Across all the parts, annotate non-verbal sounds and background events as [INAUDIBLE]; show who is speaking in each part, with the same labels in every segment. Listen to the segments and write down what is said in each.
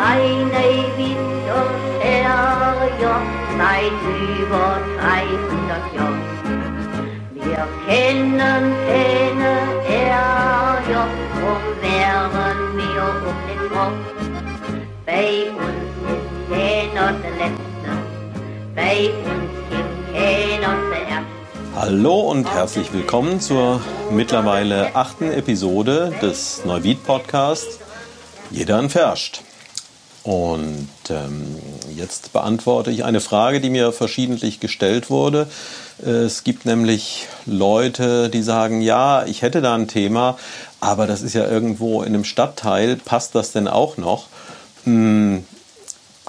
Speaker 1: und Herrjoch seit über 300 Jahren. Wir kennen keine Herrjoch, drum wären wir um den Rock. Bei uns ist keiner der Letzte, bei uns gibt keiner der Erste.
Speaker 2: Hallo und herzlich willkommen zur mittlerweile achten Episode des Neuwied Podcasts Jeder entferscht. Und ähm, jetzt beantworte ich eine Frage, die mir verschiedentlich gestellt wurde. Es gibt nämlich Leute, die sagen, ja, ich hätte da ein Thema, aber das ist ja irgendwo in einem Stadtteil, passt das denn auch noch? Hm,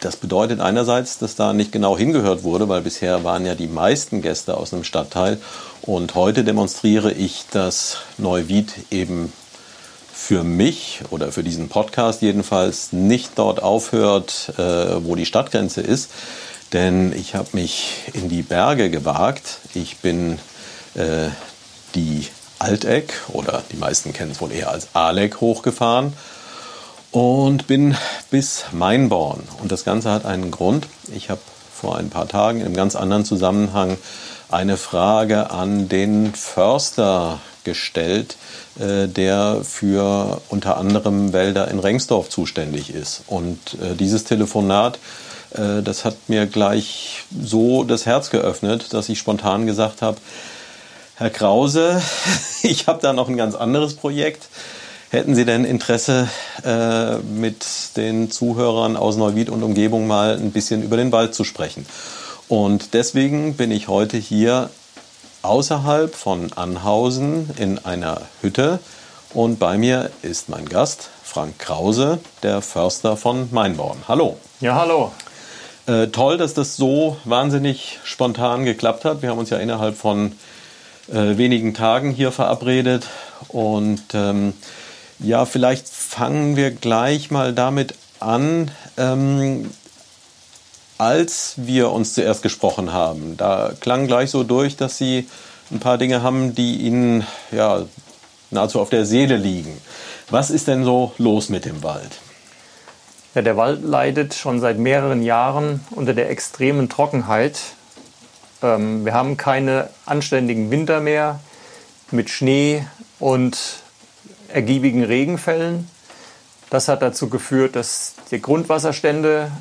Speaker 2: das bedeutet einerseits, dass da nicht genau hingehört wurde, weil bisher waren ja die meisten Gäste aus einem Stadtteil. Und heute demonstriere ich, dass Neuwied eben für mich oder für diesen Podcast jedenfalls nicht dort aufhört, äh, wo die Stadtgrenze ist. Denn ich habe mich in die Berge gewagt. Ich bin äh, die Alteck oder die meisten kennen es wohl eher als Aleck hochgefahren und bin bis Mainborn. Und das Ganze hat einen Grund. Ich habe vor ein paar Tagen einem ganz anderen Zusammenhang eine Frage an den Förster gestellt, der für unter anderem Wälder in Rengsdorf zuständig ist. Und äh, dieses Telefonat, äh, das hat mir gleich so das Herz geöffnet, dass ich spontan gesagt habe, Herr Krause, [LAUGHS] ich habe da noch ein ganz anderes Projekt. Hätten Sie denn Interesse, äh, mit den Zuhörern aus Neuwied und Umgebung mal ein bisschen über den Wald zu sprechen? Und deswegen bin ich heute hier außerhalb von Anhausen in einer Hütte und bei mir ist mein Gast Frank Krause, der Förster von Mainborn. Hallo.
Speaker 3: Ja, hallo.
Speaker 2: Äh, toll, dass das so wahnsinnig spontan geklappt hat. Wir haben uns ja innerhalb von äh, wenigen Tagen hier verabredet und ähm, ja, vielleicht fangen wir gleich mal damit an. Ähm, als wir uns zuerst gesprochen haben, da klang gleich so durch, dass Sie ein paar Dinge haben, die Ihnen ja, nahezu auf der Seele liegen. Was ist denn so los mit dem Wald?
Speaker 3: Ja, der Wald leidet schon seit mehreren Jahren unter der extremen Trockenheit. Ähm, wir haben keine anständigen Winter mehr mit Schnee und ergiebigen Regenfällen. Das hat dazu geführt, dass die Grundwasserstände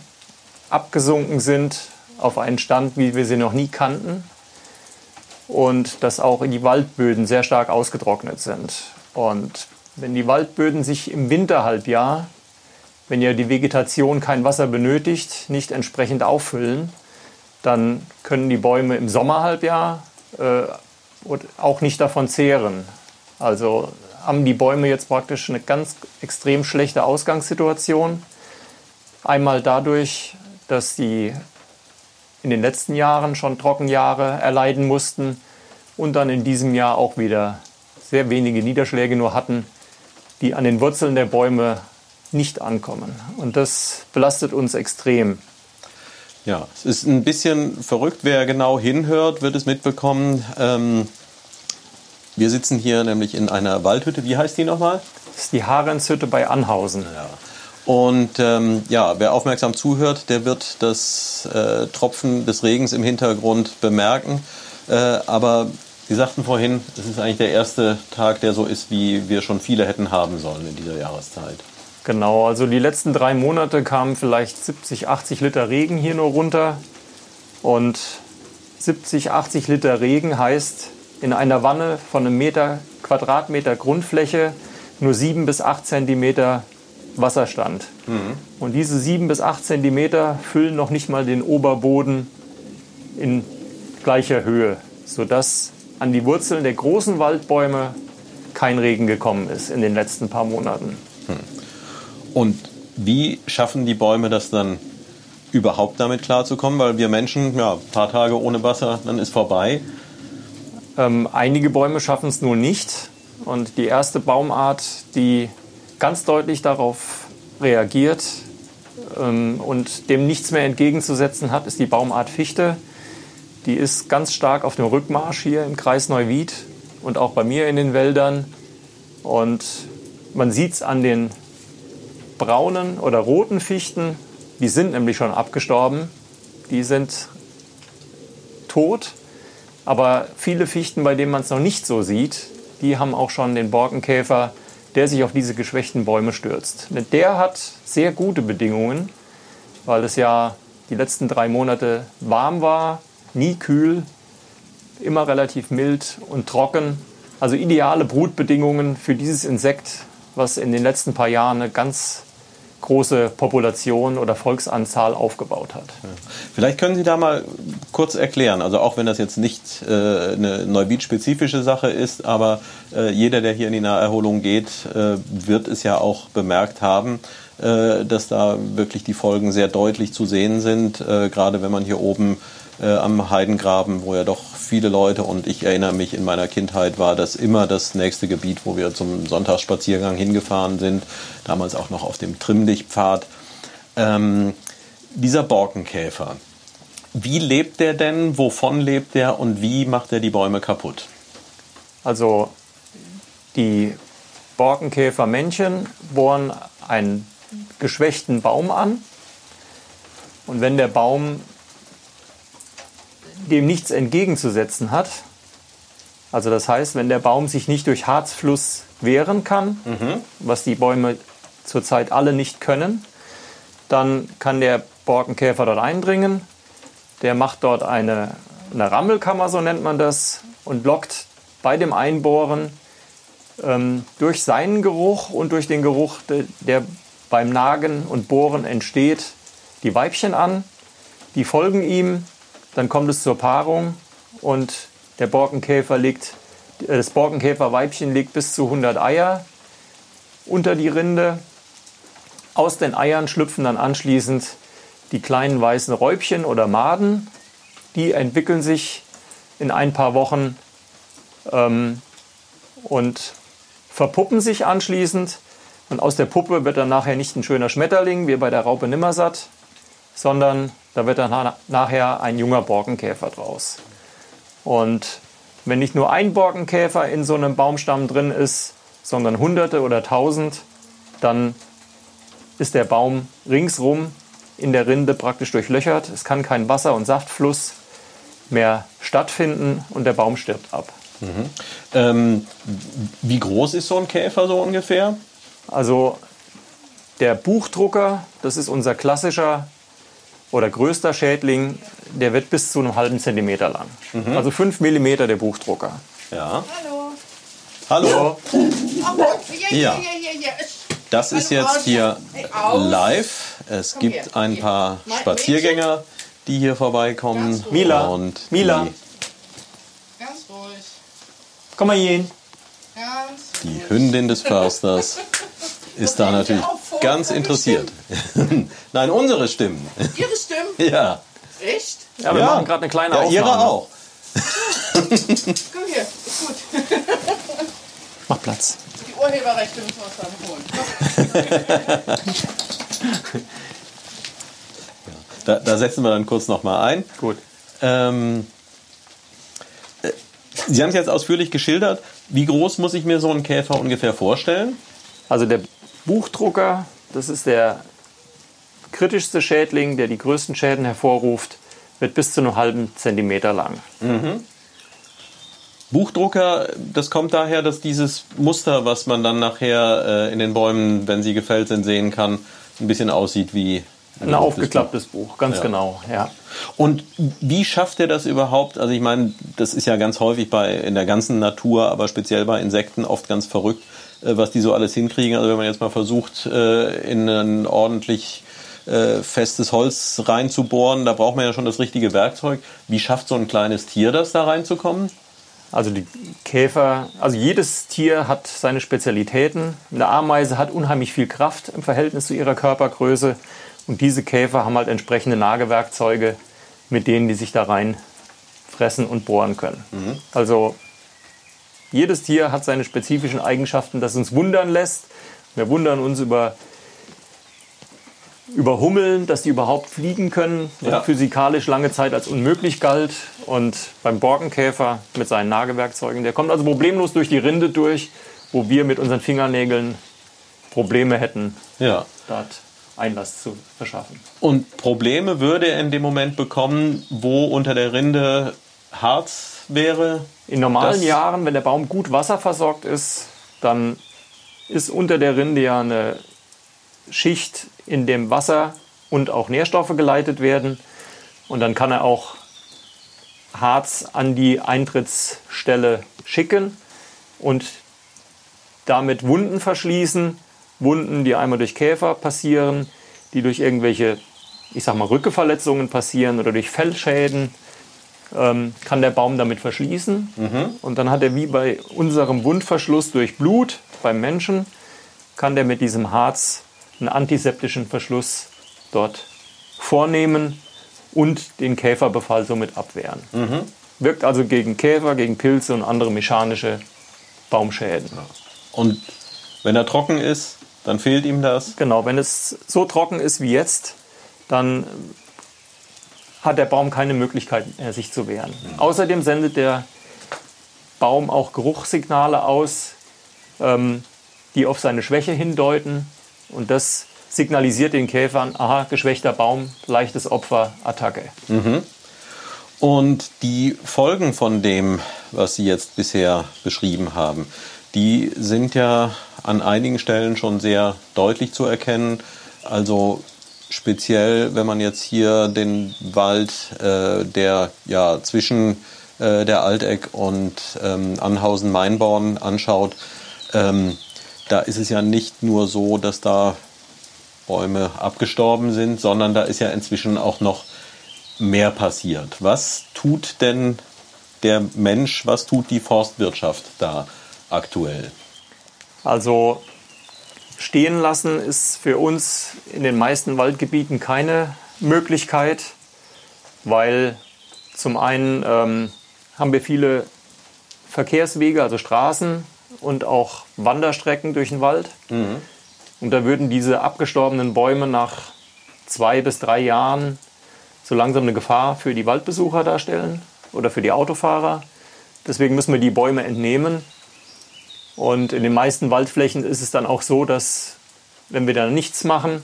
Speaker 3: abgesunken sind auf einen Stand, wie wir sie noch nie kannten. Und dass auch die Waldböden sehr stark ausgetrocknet sind. Und wenn die Waldböden sich im Winterhalbjahr, wenn ja die Vegetation kein Wasser benötigt, nicht entsprechend auffüllen, dann können die Bäume im Sommerhalbjahr äh, auch nicht davon zehren. Also haben die Bäume jetzt praktisch eine ganz extrem schlechte Ausgangssituation. Einmal dadurch, dass sie in den letzten Jahren schon Trockenjahre erleiden mussten und dann in diesem Jahr auch wieder sehr wenige Niederschläge nur hatten, die an den Wurzeln der Bäume nicht ankommen. Und das belastet uns extrem.
Speaker 2: Ja, es ist ein bisschen verrückt. Wer genau hinhört, wird es mitbekommen. Ähm, wir sitzen hier nämlich in einer Waldhütte. Wie heißt die nochmal?
Speaker 3: Das ist die Harenshütte bei Anhausen.
Speaker 2: Ja. Und ähm, ja, wer aufmerksam zuhört, der wird das äh, Tropfen des Regens im Hintergrund bemerken. Äh, aber Sie sagten vorhin, es ist eigentlich der erste Tag, der so ist, wie wir schon viele hätten haben sollen in dieser Jahreszeit.
Speaker 3: Genau, also die letzten drei Monate kamen vielleicht 70, 80 Liter Regen hier nur runter. Und 70, 80 Liter Regen heißt, in einer Wanne von einem Meter Quadratmeter Grundfläche nur 7 bis 8 Zentimeter Wasserstand. Mhm. Und diese 7 bis 8 Zentimeter füllen noch nicht mal den Oberboden in gleicher Höhe, sodass an die Wurzeln der großen Waldbäume kein Regen gekommen ist in den letzten paar Monaten. Hm.
Speaker 2: Und wie schaffen die Bäume das dann überhaupt damit klarzukommen? Weil wir Menschen, ja, ein paar Tage ohne Wasser, dann ist vorbei.
Speaker 3: Ähm, einige Bäume schaffen es nur nicht. Und die erste Baumart, die ganz deutlich darauf reagiert ähm, und dem nichts mehr entgegenzusetzen hat, ist die Baumart Fichte. Die ist ganz stark auf dem Rückmarsch hier im Kreis Neuwied und auch bei mir in den Wäldern. Und man sieht es an den braunen oder roten Fichten, die sind nämlich schon abgestorben. Die sind tot. Aber viele Fichten, bei denen man es noch nicht so sieht, die haben auch schon den Borkenkäfer, der sich auf diese geschwächten Bäume stürzt. Der hat sehr gute Bedingungen, weil es ja die letzten drei Monate warm war, nie kühl, immer relativ mild und trocken. Also ideale Brutbedingungen für dieses Insekt, was in den letzten paar Jahren eine ganz große Population oder Volksanzahl aufgebaut hat.
Speaker 2: Vielleicht können Sie da mal kurz erklären, also auch wenn das jetzt nicht äh, eine Neubiet-spezifische Sache ist, aber äh, jeder, der hier in die Naherholung geht, äh, wird es ja auch bemerkt haben, äh, dass da wirklich die Folgen sehr deutlich zu sehen sind, äh, gerade wenn man hier oben äh, am Heidengraben, wo ja doch viele Leute und ich erinnere mich in meiner Kindheit war das immer das nächste Gebiet, wo wir zum Sonntagsspaziergang hingefahren sind, damals auch noch auf dem Trimmdichtpfad. Ähm, dieser Borkenkäfer, wie lebt der denn, wovon lebt der und wie macht er die Bäume kaputt?
Speaker 3: Also die Borkenkäfermännchen bohren einen geschwächten Baum an und wenn der Baum dem nichts entgegenzusetzen hat. Also das heißt, wenn der Baum sich nicht durch Harzfluss wehren kann, mhm. was die Bäume zurzeit alle nicht können, dann kann der Borkenkäfer dort eindringen. Der macht dort eine, eine Rammelkammer, so nennt man das, und lockt bei dem Einbohren ähm, durch seinen Geruch und durch den Geruch, der beim Nagen und Bohren entsteht, die Weibchen an. Die folgen ihm dann kommt es zur Paarung und der Borkenkäfer legt, äh, das Borkenkäferweibchen legt bis zu 100 Eier unter die Rinde. Aus den Eiern schlüpfen dann anschließend die kleinen weißen Räubchen oder Maden. Die entwickeln sich in ein paar Wochen ähm, und verpuppen sich anschließend. Und aus der Puppe wird dann nachher nicht ein schöner Schmetterling, wie bei der Raupe Nimmersatt, sondern da wird dann nachher ein junger Borkenkäfer draus. Und wenn nicht nur ein Borkenkäfer in so einem Baumstamm drin ist, sondern Hunderte oder Tausend, dann ist der Baum ringsrum in der Rinde praktisch durchlöchert. Es kann kein Wasser- und Saftfluss mehr stattfinden und der Baum stirbt ab.
Speaker 2: Mhm. Ähm, wie groß ist so ein Käfer so ungefähr?
Speaker 3: Also der Buchdrucker, das ist unser klassischer oder größter Schädling, der wird bis zu einem halben Zentimeter lang. Mhm. Also 5 Millimeter der Buchdrucker.
Speaker 2: Ja. Hallo. Hallo. Ja. Das ist jetzt hier live. Es gibt ein paar Spaziergänger, die hier vorbeikommen.
Speaker 3: Mila. Und Mila. Ganz ruhig. Komm mal hier hin.
Speaker 2: Die Hündin des Försters [LAUGHS] ist da natürlich ganz interessiert. [LAUGHS] Nein, unsere Stimmen.
Speaker 4: Ihre Stimmen? [LAUGHS]
Speaker 2: Ja.
Speaker 4: Echt?
Speaker 3: Ja, wir ja. machen gerade eine kleine ja,
Speaker 2: Aufnahme. Ihre auch. [LAUGHS]
Speaker 4: Komm hier, ist gut.
Speaker 3: Mach Platz.
Speaker 4: Die Urheberrechte müssen wir uns dann holen.
Speaker 2: da, da, setzen wir dann kurz nochmal ein.
Speaker 3: Gut.
Speaker 2: Ähm, äh, Sie haben es jetzt ausführlich geschildert. Wie groß muss ich mir so einen Käfer ungefähr vorstellen?
Speaker 3: Also der Buchdrucker, das ist der kritischste Schädling, der die größten Schäden hervorruft, wird bis zu einem halben Zentimeter lang.
Speaker 2: Mhm. Buchdrucker, das kommt daher, dass dieses Muster, was man dann nachher äh, in den Bäumen, wenn sie gefällt sind, sehen kann, ein bisschen aussieht wie
Speaker 3: ein, ein aufgeklapptes Buch. Ganz ja. genau, ja.
Speaker 2: Und wie schafft er das überhaupt? Also ich meine, das ist ja ganz häufig bei in der ganzen Natur, aber speziell bei Insekten oft ganz verrückt, was die so alles hinkriegen. Also wenn man jetzt mal versucht, äh, in ein ordentlich äh, festes Holz reinzubohren, da braucht man ja schon das richtige Werkzeug. Wie schafft so ein kleines Tier das, da reinzukommen?
Speaker 3: Also die Käfer, also jedes Tier hat seine Spezialitäten. Eine Ameise hat unheimlich viel Kraft im Verhältnis zu ihrer Körpergröße. Und diese Käfer haben halt entsprechende Nagewerkzeuge, mit denen die sich da rein fressen und bohren können. Mhm. Also jedes Tier hat seine spezifischen Eigenschaften, das uns wundern lässt. Wir wundern uns über, über Hummeln, dass die überhaupt fliegen können, ja. physikalisch lange Zeit als unmöglich galt. Und beim Borkenkäfer mit seinen Nagewerkzeugen, der kommt also problemlos durch die Rinde durch, wo wir mit unseren Fingernägeln Probleme hätten,
Speaker 2: Ja.
Speaker 3: dort Einlass zu verschaffen.
Speaker 2: Und Probleme würde er in dem Moment bekommen, wo unter der Rinde Harz wäre?
Speaker 3: In normalen
Speaker 2: Das-
Speaker 3: Jahren, wenn der Baum gut wasserversorgt ist, dann ist unter der Rinde ja eine Schicht, in dem Wasser und auch Nährstoffe geleitet werden. Und dann kann er auch Harz an die Eintrittsstelle schicken und damit Wunden verschließen. Wunden, die einmal durch Käfer passieren, die durch irgendwelche, ich sag mal, Rückeverletzungen passieren oder durch Fellschäden ähm, kann der Baum damit verschließen. Und dann hat er wie bei unserem Wundverschluss durch Blut beim Menschen, kann der mit diesem Harz einen antiseptischen Verschluss dort vornehmen und den Käferbefall somit abwehren. Wirkt also gegen Käfer, gegen Pilze und andere mechanische Baumschäden.
Speaker 2: Und wenn er trocken ist, dann fehlt ihm das.
Speaker 3: Genau, wenn es so trocken ist wie jetzt, dann hat der Baum keine Möglichkeit mehr, sich zu wehren. Außerdem sendet der Baum auch Geruchssignale aus, ähm, die auf seine Schwäche hindeuten. Und das signalisiert den Käfern, aha, geschwächter Baum, leichtes Opfer, Attacke.
Speaker 2: Und die Folgen von dem, was Sie jetzt bisher beschrieben haben, die sind ja an einigen Stellen schon sehr deutlich zu erkennen. Also speziell, wenn man jetzt hier den Wald, äh, der ja zwischen äh, der Alteck und ähm, Anhausen-Mainborn anschaut, ähm, da ist es ja nicht nur so, dass da Bäume abgestorben sind, sondern da ist ja inzwischen auch noch mehr passiert. Was tut denn der Mensch, was tut die Forstwirtschaft da aktuell?
Speaker 3: Also stehen lassen ist für uns in den meisten Waldgebieten keine Möglichkeit, weil zum einen ähm, haben wir viele Verkehrswege, also Straßen und auch Wanderstrecken durch den Wald. Und da würden diese abgestorbenen Bäume nach zwei bis drei Jahren so langsam eine Gefahr für die Waldbesucher darstellen oder für die Autofahrer. Deswegen müssen wir die Bäume entnehmen. Und in den meisten Waldflächen ist es dann auch so, dass wenn wir da nichts machen,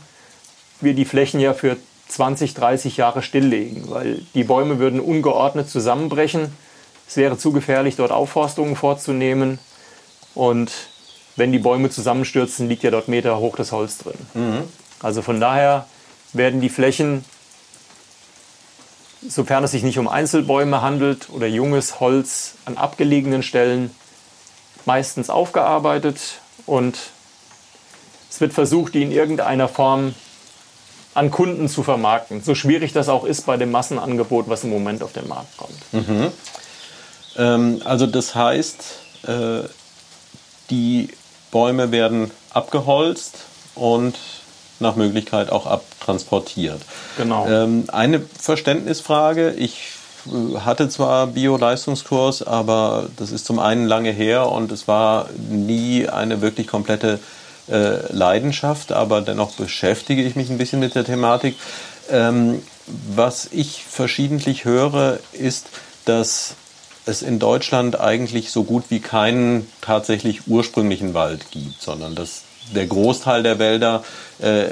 Speaker 3: wir die Flächen ja für 20, 30 Jahre stilllegen, weil die Bäume würden ungeordnet zusammenbrechen. Es wäre zu gefährlich, dort Aufforstungen vorzunehmen. Und wenn die Bäume zusammenstürzen, liegt ja dort Meter hoch das Holz drin. Also von daher werden die Flächen, sofern es sich nicht um Einzelbäume handelt oder junges Holz an abgelegenen Stellen, meistens aufgearbeitet und es wird versucht, die in irgendeiner Form an Kunden zu vermarkten. So schwierig das auch ist bei dem Massenangebot, was im Moment auf den Markt kommt.
Speaker 2: Ähm, also das heißt, äh, die Bäume werden abgeholzt und nach Möglichkeit auch abtransportiert.
Speaker 3: Genau.
Speaker 2: Ähm, eine Verständnisfrage. Ich hatte zwar Bio-Leistungskurs, aber das ist zum einen lange her und es war nie eine wirklich komplette äh, Leidenschaft, aber dennoch beschäftige ich mich ein bisschen mit der Thematik. Ähm, was ich verschiedentlich höre, ist, dass es in Deutschland eigentlich so gut wie keinen tatsächlich ursprünglichen Wald gibt, sondern dass der Großteil der Wälder, äh,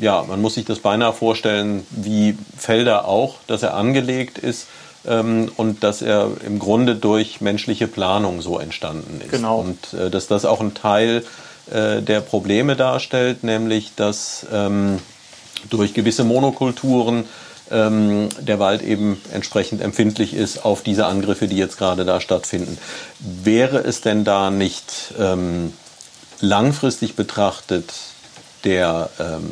Speaker 2: ja, man muss sich das beinahe vorstellen wie Felder auch, dass er angelegt ist ähm, und dass er im Grunde durch menschliche Planung so entstanden ist.
Speaker 3: Genau.
Speaker 2: Und äh, dass das auch ein Teil äh, der Probleme darstellt, nämlich dass ähm, durch gewisse Monokulturen ähm, der Wald eben entsprechend empfindlich ist auf diese Angriffe, die jetzt gerade da stattfinden. Wäre es denn da nicht ähm, langfristig betrachtet der ähm,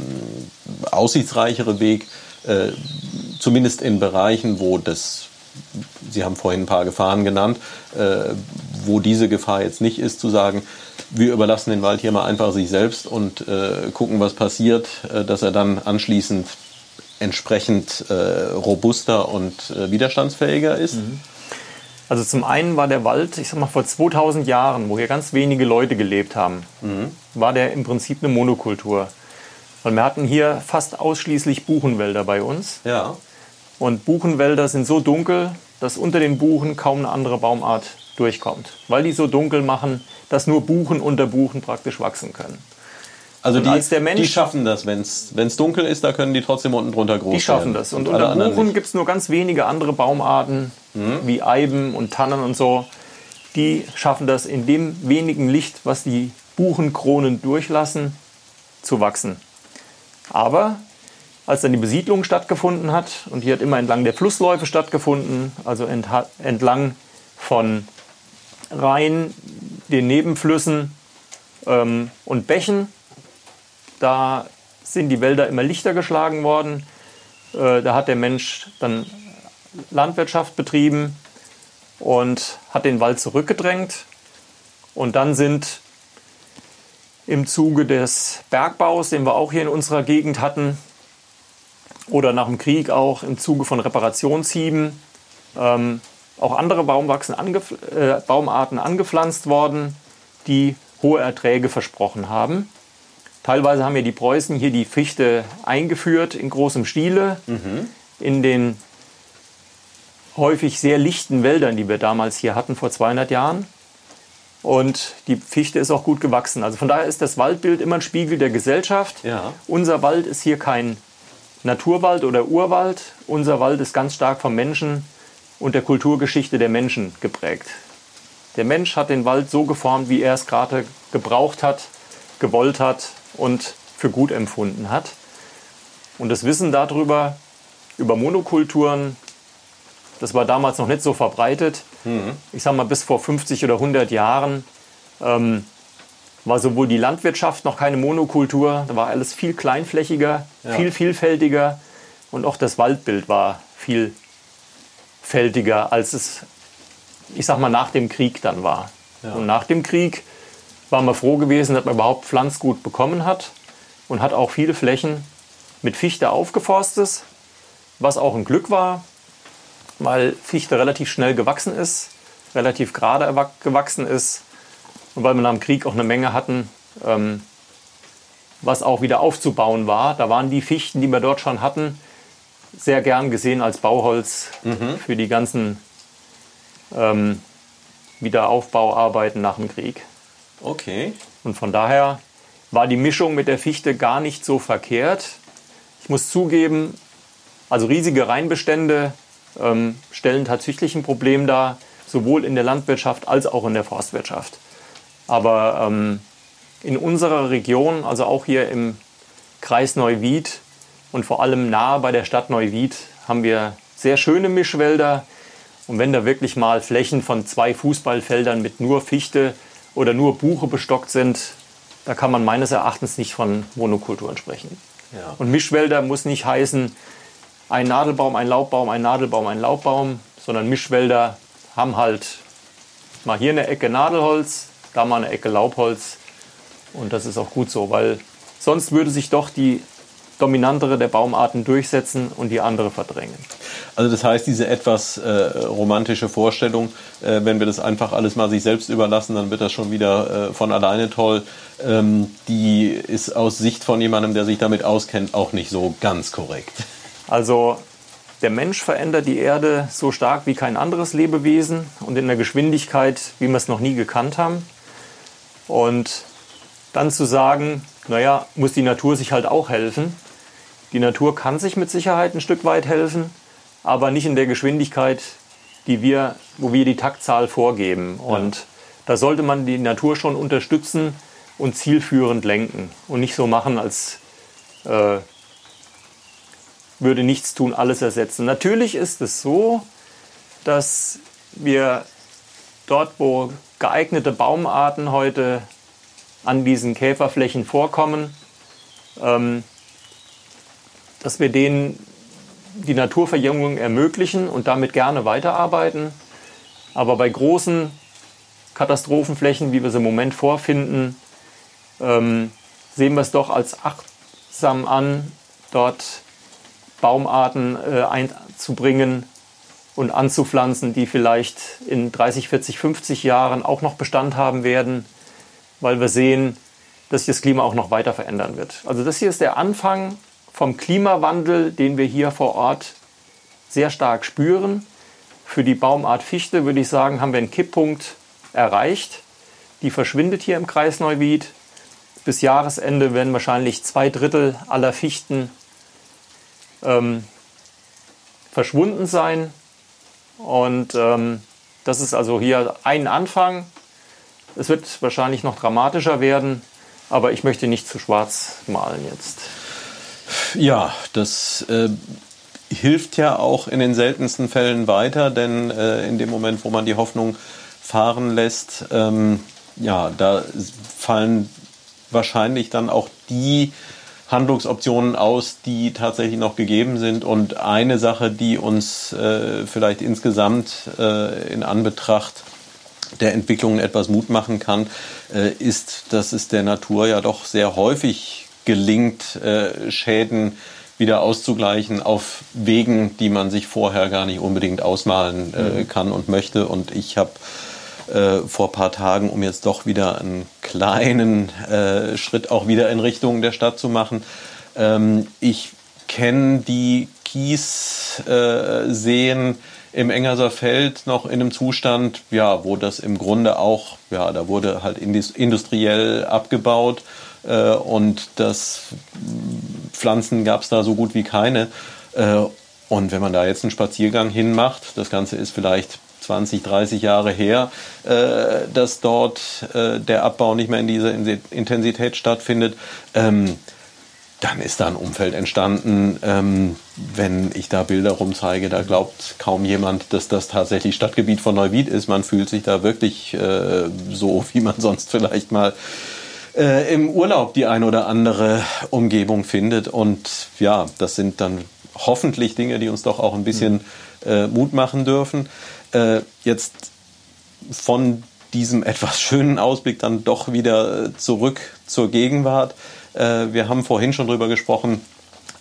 Speaker 2: aussichtsreichere Weg, äh, zumindest in Bereichen, wo das, Sie haben vorhin ein paar Gefahren genannt, äh, wo diese Gefahr jetzt nicht ist, zu sagen, wir überlassen den Wald hier mal einfach sich selbst und äh, gucken, was passiert, äh, dass er dann anschließend entsprechend äh, robuster und äh, widerstandsfähiger ist.
Speaker 3: Also zum einen war der Wald, ich sag mal vor 2000 Jahren, wo hier ganz wenige Leute gelebt haben, war der im Prinzip eine Monokultur. Weil wir hatten hier fast ausschließlich Buchenwälder bei uns.
Speaker 2: Ja.
Speaker 3: Und Buchenwälder sind so dunkel, dass unter den Buchen kaum eine andere Baumart durchkommt. Weil die so dunkel machen, dass nur Buchen unter Buchen praktisch wachsen können.
Speaker 2: Also
Speaker 3: Und
Speaker 2: die,
Speaker 3: als Mensch-
Speaker 2: die schaffen das, wenn es dunkel ist, da können die trotzdem unten drunter groß
Speaker 3: Die schaffen
Speaker 2: werden.
Speaker 3: das. Und,
Speaker 2: alle
Speaker 3: unter Buchen gibt es nur ganz wenige andere Baumarten, wie Eiben und Tannen und so. Die schaffen das in dem wenigen Licht, was die Buchenkronen durchlassen, zu wachsen. Aber als dann die Besiedlung stattgefunden hat, und die hat immer entlang der Flussläufe stattgefunden, also entlang von Rhein, den Nebenflüssen ähm, und Bächen, da sind die Wälder immer lichter geschlagen worden. Äh, da hat der Mensch dann Landwirtschaft betrieben und hat den Wald zurückgedrängt. Und dann sind im Zuge des Bergbaus, den wir auch hier in unserer Gegend hatten, oder nach dem Krieg auch im Zuge von Reparationshieben, ähm, auch andere angef äh, Baumarten angepflanzt worden, die hohe Erträge versprochen haben. Teilweise haben ja die Preußen hier die Fichte eingeführt in großem Stile in den häufig sehr lichten Wäldern, die wir damals hier hatten vor 200 Jahren. Und die Fichte ist auch gut gewachsen. Also von daher ist das Waldbild immer ein Spiegel der Gesellschaft.
Speaker 2: Ja.
Speaker 3: Unser Wald ist hier kein Naturwald oder Urwald. Unser Wald ist ganz stark vom Menschen und der Kulturgeschichte der Menschen geprägt. Der Mensch hat den Wald so geformt, wie er es gerade gebraucht hat, gewollt hat und für gut empfunden hat. Und das Wissen darüber, über Monokulturen, das war damals noch nicht so verbreitet. Ich sage mal, bis vor 50 oder 100 Jahren ähm, war sowohl die Landwirtschaft noch keine Monokultur, da war alles viel kleinflächiger, viel vielfältiger und auch das Waldbild war vielfältiger, als es, ich sag mal, nach dem Krieg dann war. Und nach dem Krieg war man froh gewesen, dass man überhaupt Pflanzgut bekommen hat und hat auch viele Flächen mit Fichte aufgeforstet, was auch ein Glück war, weil Fichte relativ schnell gewachsen ist, relativ gerade gewachsen ist und weil wir nach dem Krieg auch eine Menge hatten, ähm, was auch wieder aufzubauen war. Da waren die Fichten, die wir dort schon hatten, sehr gern gesehen als Bauholz für die ganzen ähm, Wiederaufbauarbeiten nach dem Krieg.
Speaker 2: Okay.
Speaker 3: Und von daher war die Mischung mit der Fichte gar nicht so verkehrt. Ich muss zugeben, also riesige Reinbestände ähm, stellen tatsächlich ein Problem dar, sowohl in der Landwirtschaft als auch in der Forstwirtschaft. Aber ähm, in unserer Region, also auch hier im Kreis Neuwied und vor allem nahe bei der Stadt Neuwied, haben wir sehr schöne Mischwälder. Und wenn da wirklich mal Flächen von zwei Fußballfeldern mit nur Fichte oder nur Buche bestockt sind, da kann man meines Erachtens nicht von Monokulturen sprechen.
Speaker 2: Ja.
Speaker 3: Und Mischwälder muss nicht heißen, ein Nadelbaum, ein Laubbaum, ein Nadelbaum, ein Laubbaum, sondern Mischwälder haben halt mal hier eine Ecke Nadelholz, da mal eine Ecke Laubholz. Und das ist auch gut so, weil sonst würde sich doch die dominantere der Baumarten durchsetzen und die andere verdrängen.
Speaker 2: Also das heißt, diese etwas äh, romantische Vorstellung, äh, wenn wir das einfach alles mal sich selbst überlassen, dann wird das schon wieder äh, von alleine toll. Ähm, die ist aus Sicht von jemandem, der sich damit auskennt, auch nicht so ganz korrekt.
Speaker 3: Also der Mensch verändert die Erde so stark wie kein anderes Lebewesen und in einer Geschwindigkeit, wie wir es noch nie gekannt haben. Und dann zu sagen, naja, muss die Natur sich halt auch helfen. Die Natur kann sich mit Sicherheit ein Stück weit helfen, aber nicht in der Geschwindigkeit, die wir, wo wir die Taktzahl vorgeben. Und da sollte man die Natur schon unterstützen und zielführend lenken und nicht so machen, als äh, würde nichts tun, alles ersetzen. Natürlich ist es so, dass wir dort, wo geeignete Baumarten heute an diesen Käferflächen vorkommen, ähm, dass wir denen die Naturverjüngung ermöglichen und damit gerne weiterarbeiten. Aber bei großen Katastrophenflächen, wie wir sie im Moment vorfinden, ähm, sehen wir es doch als achtsam an, dort Baumarten äh, einzubringen und anzupflanzen, die vielleicht in 30, 40, 50 Jahren auch noch Bestand haben werden, weil wir sehen, dass sich das Klima auch noch weiter verändern wird. Also das hier ist der Anfang vom Klimawandel, den wir hier vor Ort sehr stark spüren. Für die Baumart Fichte würde ich sagen, haben wir einen Kipppunkt erreicht. Die verschwindet hier im Kreis Neuwied. bis Jahresende werden wahrscheinlich zwei Drittel aller Fichten ähm, verschwunden sein. Und ähm, das ist also hier ein Anfang. Es wird wahrscheinlich noch dramatischer werden, aber ich möchte nicht zu schwarz malen jetzt.
Speaker 2: Ja, das äh, hilft ja auch in den seltensten Fällen weiter, denn äh, in dem Moment, wo man die Hoffnung fahren lässt, ähm, ja, da fallen wahrscheinlich dann auch die Handlungsoptionen aus, die tatsächlich noch gegeben sind. Und eine Sache, die uns äh, vielleicht insgesamt äh, in Anbetracht der Entwicklung etwas Mut machen kann, äh, ist, dass es der Natur ja doch sehr häufig gelingt, äh, Schäden wieder auszugleichen auf Wegen, die man sich vorher gar nicht unbedingt ausmalen äh, mhm. kann und möchte. Und ich habe äh, vor ein paar Tagen, um jetzt doch wieder einen kleinen äh, Schritt auch wieder in Richtung der Stadt zu machen. Ähm, ich kenne die Kiesseen äh, im Engerser Feld noch in einem Zustand, ja, wo das im Grunde auch, ja, da wurde halt industriell abgebaut äh, und das Pflanzen gab es da so gut wie keine. Äh, und wenn man da jetzt einen Spaziergang hinmacht, das Ganze ist vielleicht 20, 30 Jahre her, äh, dass dort äh, der Abbau nicht mehr in dieser Intensität stattfindet. Ähm, dann ist da ein Umfeld entstanden. Ähm, wenn ich da Bilder rumzeige, da glaubt kaum jemand, dass das tatsächlich Stadtgebiet von Neuwied ist. Man fühlt sich da wirklich äh, so, [LAUGHS] wie man sonst vielleicht mal äh, im Urlaub die ein oder andere Umgebung findet. Und ja, das sind dann hoffentlich Dinge, die uns doch auch ein bisschen äh, Mut machen dürfen äh, jetzt von diesem etwas schönen Ausblick dann doch wieder äh, zurück zur Gegenwart. Äh, wir haben vorhin schon darüber gesprochen,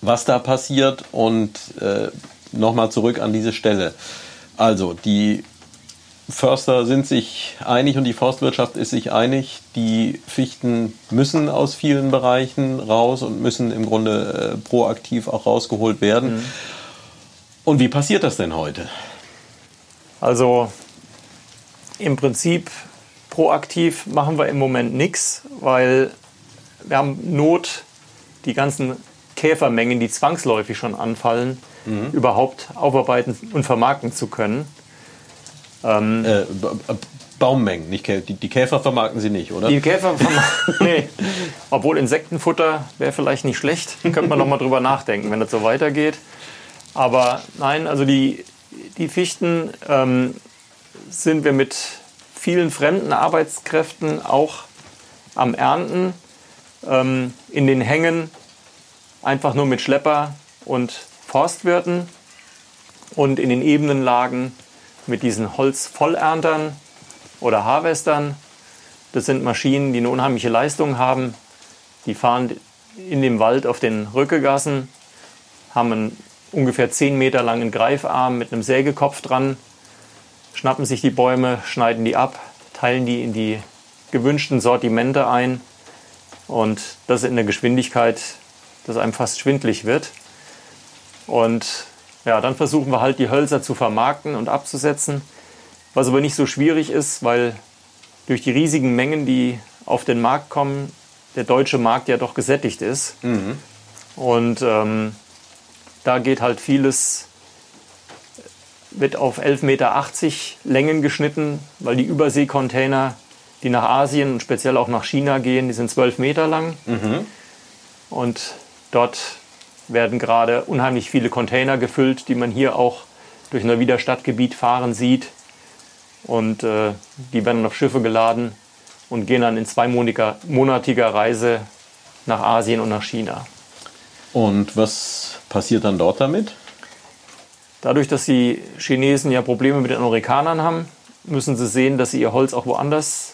Speaker 2: was da passiert und äh, nochmal zurück an diese Stelle. Also die Förster sind sich einig und die Forstwirtschaft ist sich einig, die Fichten müssen aus vielen Bereichen raus und müssen im Grunde äh, proaktiv auch rausgeholt werden. Mhm. Und wie passiert das denn heute?
Speaker 3: Also im Prinzip proaktiv machen wir im Moment nichts, weil wir haben Not, die ganzen Käfermengen, die zwangsläufig schon anfallen, mhm. überhaupt aufarbeiten und vermarkten zu können.
Speaker 2: Ähm, äh, Baummengen, nicht Kä die, die, Käfer vermarkten sie nicht, oder?
Speaker 3: Die Käfer vermarkten, nee. Obwohl Insektenfutter wäre vielleicht nicht schlecht, könnte man noch mal drüber nachdenken, wenn das so weitergeht. Aber nein, also die, die Fichten ähm, sind wir mit vielen fremden Arbeitskräften auch am Ernten. Ähm, in den Hängen einfach nur mit Schlepper und Forstwirten und in den Ebenenlagen mit diesen Holzvollerntern oder Harvestern. Das sind Maschinen, die eine unheimliche Leistung haben. Die fahren in dem Wald auf den Rückegassen, haben einen ungefähr 10 Meter langen Greifarm mit einem Sägekopf dran, schnappen sich die Bäume, schneiden die ab, teilen die in die gewünschten Sortimente ein und das in einer Geschwindigkeit, dass einem fast schwindlig wird. Und ja, dann versuchen wir halt die Hölzer zu vermarkten und abzusetzen, was aber nicht so schwierig ist, weil durch die riesigen Mengen, die auf den Markt kommen, der deutsche Markt ja doch gesättigt ist. Mhm. Und ähm, da geht halt vieles, wird auf 11,80 Meter Längen geschnitten, weil die Überseekontainer, die nach Asien und speziell auch nach China gehen, die sind 12 Meter lang. Mhm. Und dort werden gerade unheimlich viele Container gefüllt, die man hier auch durch Neuwieder Stadtgebiet fahren sieht. Und äh, die werden auf Schiffe geladen und gehen dann in zweimonatiger Reise nach Asien und nach China.
Speaker 2: Und was passiert dann dort damit?
Speaker 3: Dadurch, dass die Chinesen ja Probleme mit den Amerikanern haben, müssen sie sehen, dass sie ihr Holz auch woanders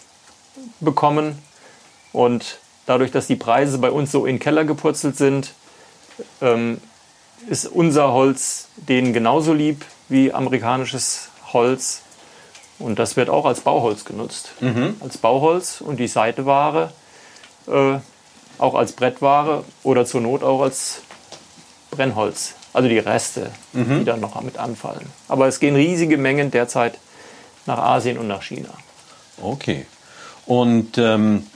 Speaker 3: bekommen. Und dadurch, dass die Preise bei uns so in den Keller gepurzelt sind, ähm, ist unser Holz denen genauso lieb wie amerikanisches Holz. Und das wird auch als Bauholz genutzt. Mhm. Als Bauholz und die Seiteware äh, auch als Brettware oder zur Not auch als Brennholz. Also die Reste, mhm. die dann noch mit anfallen. Aber es gehen riesige Mengen derzeit nach Asien und nach China.
Speaker 2: Okay. Und ähm,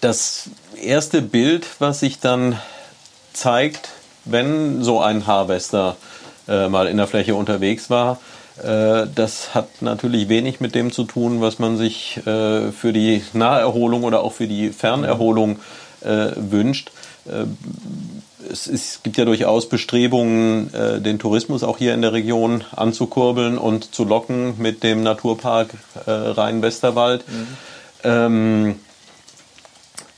Speaker 2: das erste Bild, was sich dann zeigt, wenn so ein Harvester äh, mal in der Fläche unterwegs war, äh, das hat natürlich wenig mit dem zu tun, was man sich äh, für die Naherholung oder auch für die Fernerholung äh, wünscht. Äh, es, es, gibt ja durchaus Bestrebungen, äh, den Tourismus auch hier in der Region anzukurbeln und zu locken mit dem Naturpark Rhein-Westerwald. Mhm. Ähm,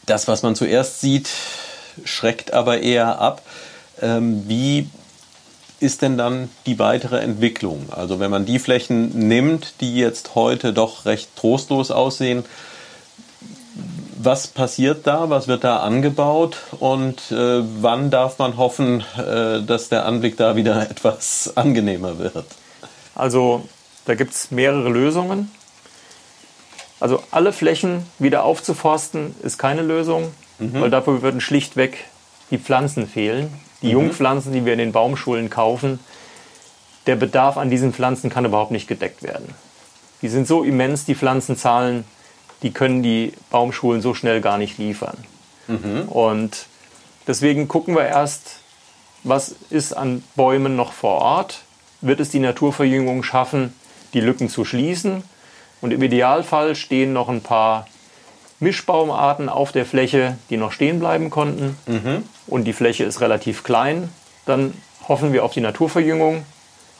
Speaker 2: das, was man zuerst sieht, schreckt aber eher ab. Ähm, wie ist denn dann die weitere Entwicklung? Also wenn man die Flächen nimmt, die jetzt heute doch recht trostlos aussehen, was passiert da? Was wird da angebaut? Und äh, wann darf man hoffen, äh, dass der Anblick da wieder [LAUGHS] etwas angenehmer wird?
Speaker 3: Also da gibt es mehrere Lösungen. Also alle Flächen wieder aufzuforsten ist keine Lösung, mhm. weil dafür würden schlichtweg die Pflanzen fehlen. Die mhm. Jungpflanzen, die wir in den Baumschulen kaufen, der Bedarf an diesen Pflanzen kann überhaupt nicht gedeckt werden. Die sind so immens, die Pflanzenzahlen, die können die Baumschulen so schnell gar nicht liefern. Mhm. Und deswegen gucken wir erst, was ist an Bäumen noch vor Ort? Wird es die Naturverjüngung schaffen, die Lücken zu schließen? Und im Idealfall stehen noch ein paar Mischbaumarten auf der Fläche, die noch stehen bleiben konnten. Mhm. Und die Fläche ist relativ klein. Dann hoffen wir auf die Naturverjüngung.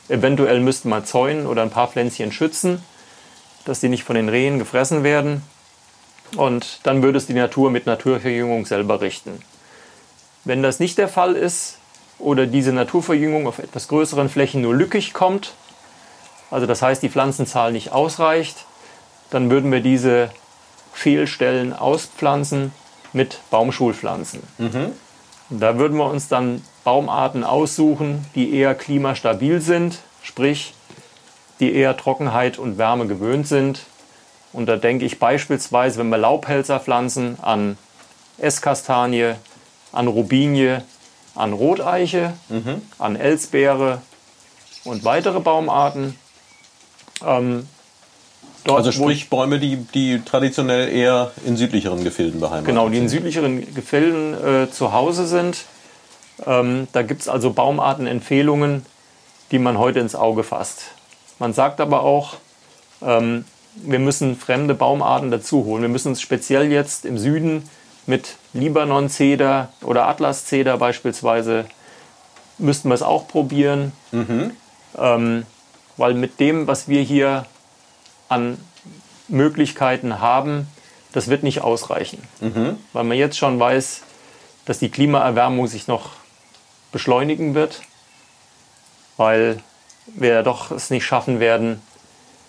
Speaker 3: Eventuell müssten wir zäunen oder ein paar Pflänzchen schützen, dass die nicht von den Rehen gefressen werden. Und dann würde es die Natur mit Naturverjüngung selber richten. Wenn das nicht der Fall ist oder diese Naturverjüngung auf etwas größeren Flächen nur lückig kommt, also das heißt die Pflanzenzahl nicht ausreicht, dann würden wir diese Fehlstellen auspflanzen mit Baumschulpflanzen. Mhm. Da würden wir uns dann Baumarten aussuchen, die eher klimastabil sind, sprich, die eher Trockenheit und Wärme gewöhnt sind. Und da denke ich beispielsweise, wenn wir Laubhälzer pflanzen, an Esskastanie, an Rubinie, an Roteiche, mhm. an Elsbeere und weitere Baumarten. Ähm,
Speaker 2: also sprich Bäume, die, die traditionell eher in südlicheren Gefilden beheimatet
Speaker 3: sind. Genau, die in südlicheren Gefilden äh, zu Hause sind. Ähm, da gibt es also Baumartenempfehlungen, die man heute ins Auge fasst. Man sagt aber auch, ähm, wir müssen fremde Baumarten dazu holen. Wir müssen uns speziell jetzt im Süden mit Libanon-Zeder oder Atlas-Zeder beispielsweise, müssten wir es auch probieren. Mhm. Ähm, weil mit dem, was wir hier an Möglichkeiten haben, das wird nicht ausreichen. Mhm. Weil man jetzt schon weiß, dass die Klimaerwärmung sich noch beschleunigen wird, weil wir doch es nicht schaffen werden,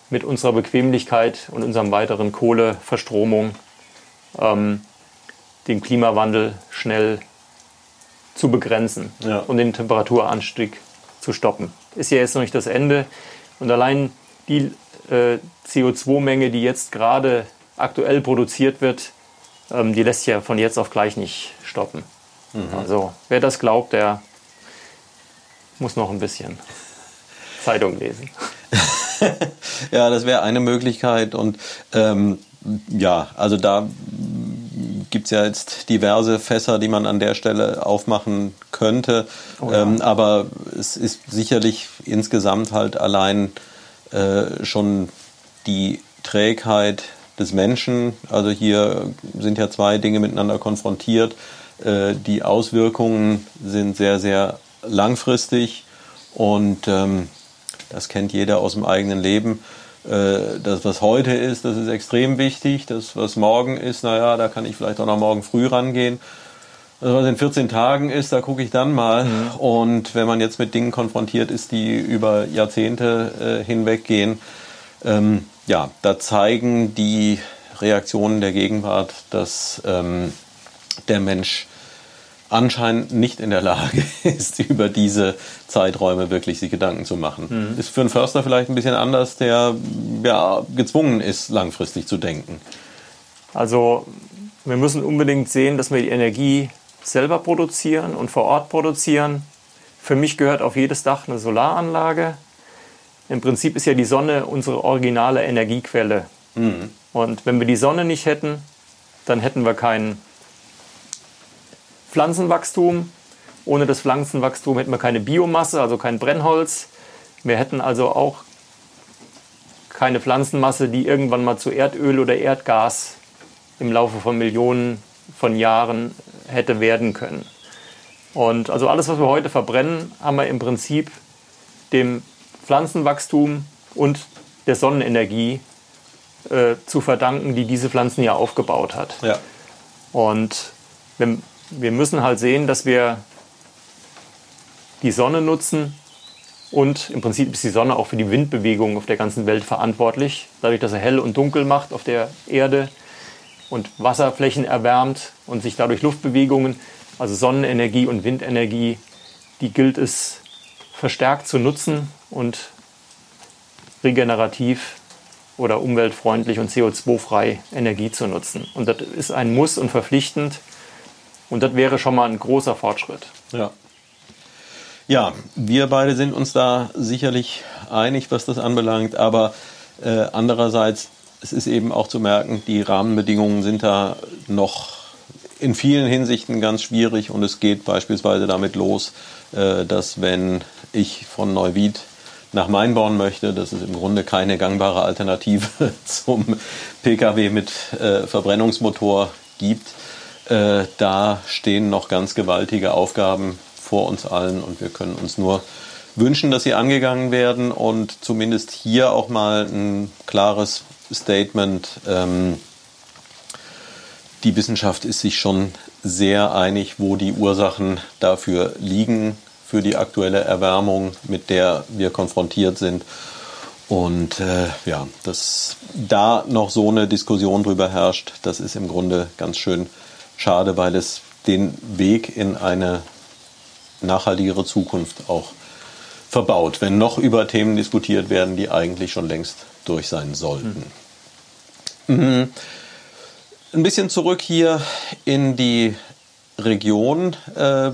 Speaker 3: mit unserer Bequemlichkeit und unserem weiteren Kohleverstromung ähm, den Klimawandel schnell zu begrenzen ja. und den Temperaturanstieg zu stoppen. Ist ja jetzt noch nicht das Ende. Und allein die äh, CO2-Menge, die jetzt gerade aktuell produziert wird, ähm, die lässt ja von jetzt auf gleich nicht stoppen. Mhm. Also wer das glaubt, der muss noch ein bisschen Zeitung lesen. [LAUGHS]
Speaker 2: ja, das wäre eine Möglichkeit. Und ähm, ja, also da gibt es ja jetzt diverse Fässer, die man an der Stelle aufmachen könnte. Oh ja. ähm, aber es ist sicherlich insgesamt halt allein äh, schon die Trägheit des Menschen. Also hier sind ja zwei Dinge miteinander konfrontiert. Äh, die Auswirkungen sind sehr, sehr langfristig und ähm, das kennt jeder aus dem eigenen Leben. Äh, das, was heute ist, das ist extrem wichtig. Das, was morgen ist, naja, da kann ich vielleicht auch noch morgen früh rangehen. Also was in 14 Tagen ist, da gucke ich dann mal. Mhm. Und wenn man jetzt mit Dingen konfrontiert ist, die über Jahrzehnte äh, hinweggehen, ähm, ja, da zeigen die Reaktionen der Gegenwart, dass ähm, der Mensch anscheinend nicht in der Lage [LAUGHS] ist, über diese Zeiträume wirklich sich Gedanken zu machen. Mhm. Ist für einen Förster vielleicht ein bisschen anders, der ja, gezwungen ist, langfristig zu denken.
Speaker 3: Also wir müssen unbedingt sehen, dass wir die Energie selber produzieren und vor Ort produzieren. Für mich gehört auf jedes Dach eine Solaranlage. Im Prinzip ist ja die Sonne unsere originale Energiequelle. Mhm. Und wenn wir die Sonne nicht hätten, dann hätten wir kein Pflanzenwachstum. Ohne das Pflanzenwachstum hätten wir keine Biomasse, also kein Brennholz. Wir hätten also auch keine Pflanzenmasse, die irgendwann mal zu Erdöl oder Erdgas im Laufe von Millionen von Jahren hätte werden können. Und also alles, was wir heute verbrennen, haben wir im Prinzip dem Pflanzenwachstum und der Sonnenenergie äh, zu verdanken, die diese Pflanzen ja aufgebaut hat.
Speaker 2: Ja.
Speaker 3: Und wir, wir müssen halt sehen, dass wir die Sonne nutzen und im Prinzip ist die Sonne auch für die Windbewegungen auf der ganzen Welt verantwortlich, dadurch, dass er hell und dunkel macht auf der Erde und Wasserflächen erwärmt und sich dadurch Luftbewegungen, also Sonnenenergie und Windenergie, die gilt es verstärkt zu nutzen und regenerativ oder umweltfreundlich und CO2-frei Energie zu nutzen. Und das ist ein Muss und verpflichtend. Und das wäre schon mal ein großer Fortschritt.
Speaker 2: Ja. Ja, wir beide sind uns da sicherlich einig, was das anbelangt, aber äh, andererseits, es ist eben auch zu merken, die Rahmenbedingungen sind da noch in vielen Hinsichten ganz schwierig und es geht beispielsweise damit los, äh, dass wenn ich von Neuwied nach Mainborn möchte, dass es im Grunde keine gangbare Alternative [LAUGHS] zum Pkw mit äh, Verbrennungsmotor gibt. Äh, da stehen noch ganz gewaltige Aufgaben vor uns allen und wir können uns nur wünschen, dass sie angegangen werden und zumindest hier auch mal ein klares Statement. Ähm, die Wissenschaft ist sich schon sehr einig, wo die Ursachen dafür liegen, für die aktuelle Erwärmung, mit der wir konfrontiert sind. Und äh, ja, dass da noch so eine Diskussion drüber herrscht, das ist im Grunde ganz schön schade, weil es den Weg in eine nachhaltigere Zukunft auch verbaut, wenn noch über Themen diskutiert werden, die eigentlich schon längst durch sein sollten. Mhm. Ein bisschen zurück hier in die Region. Äh,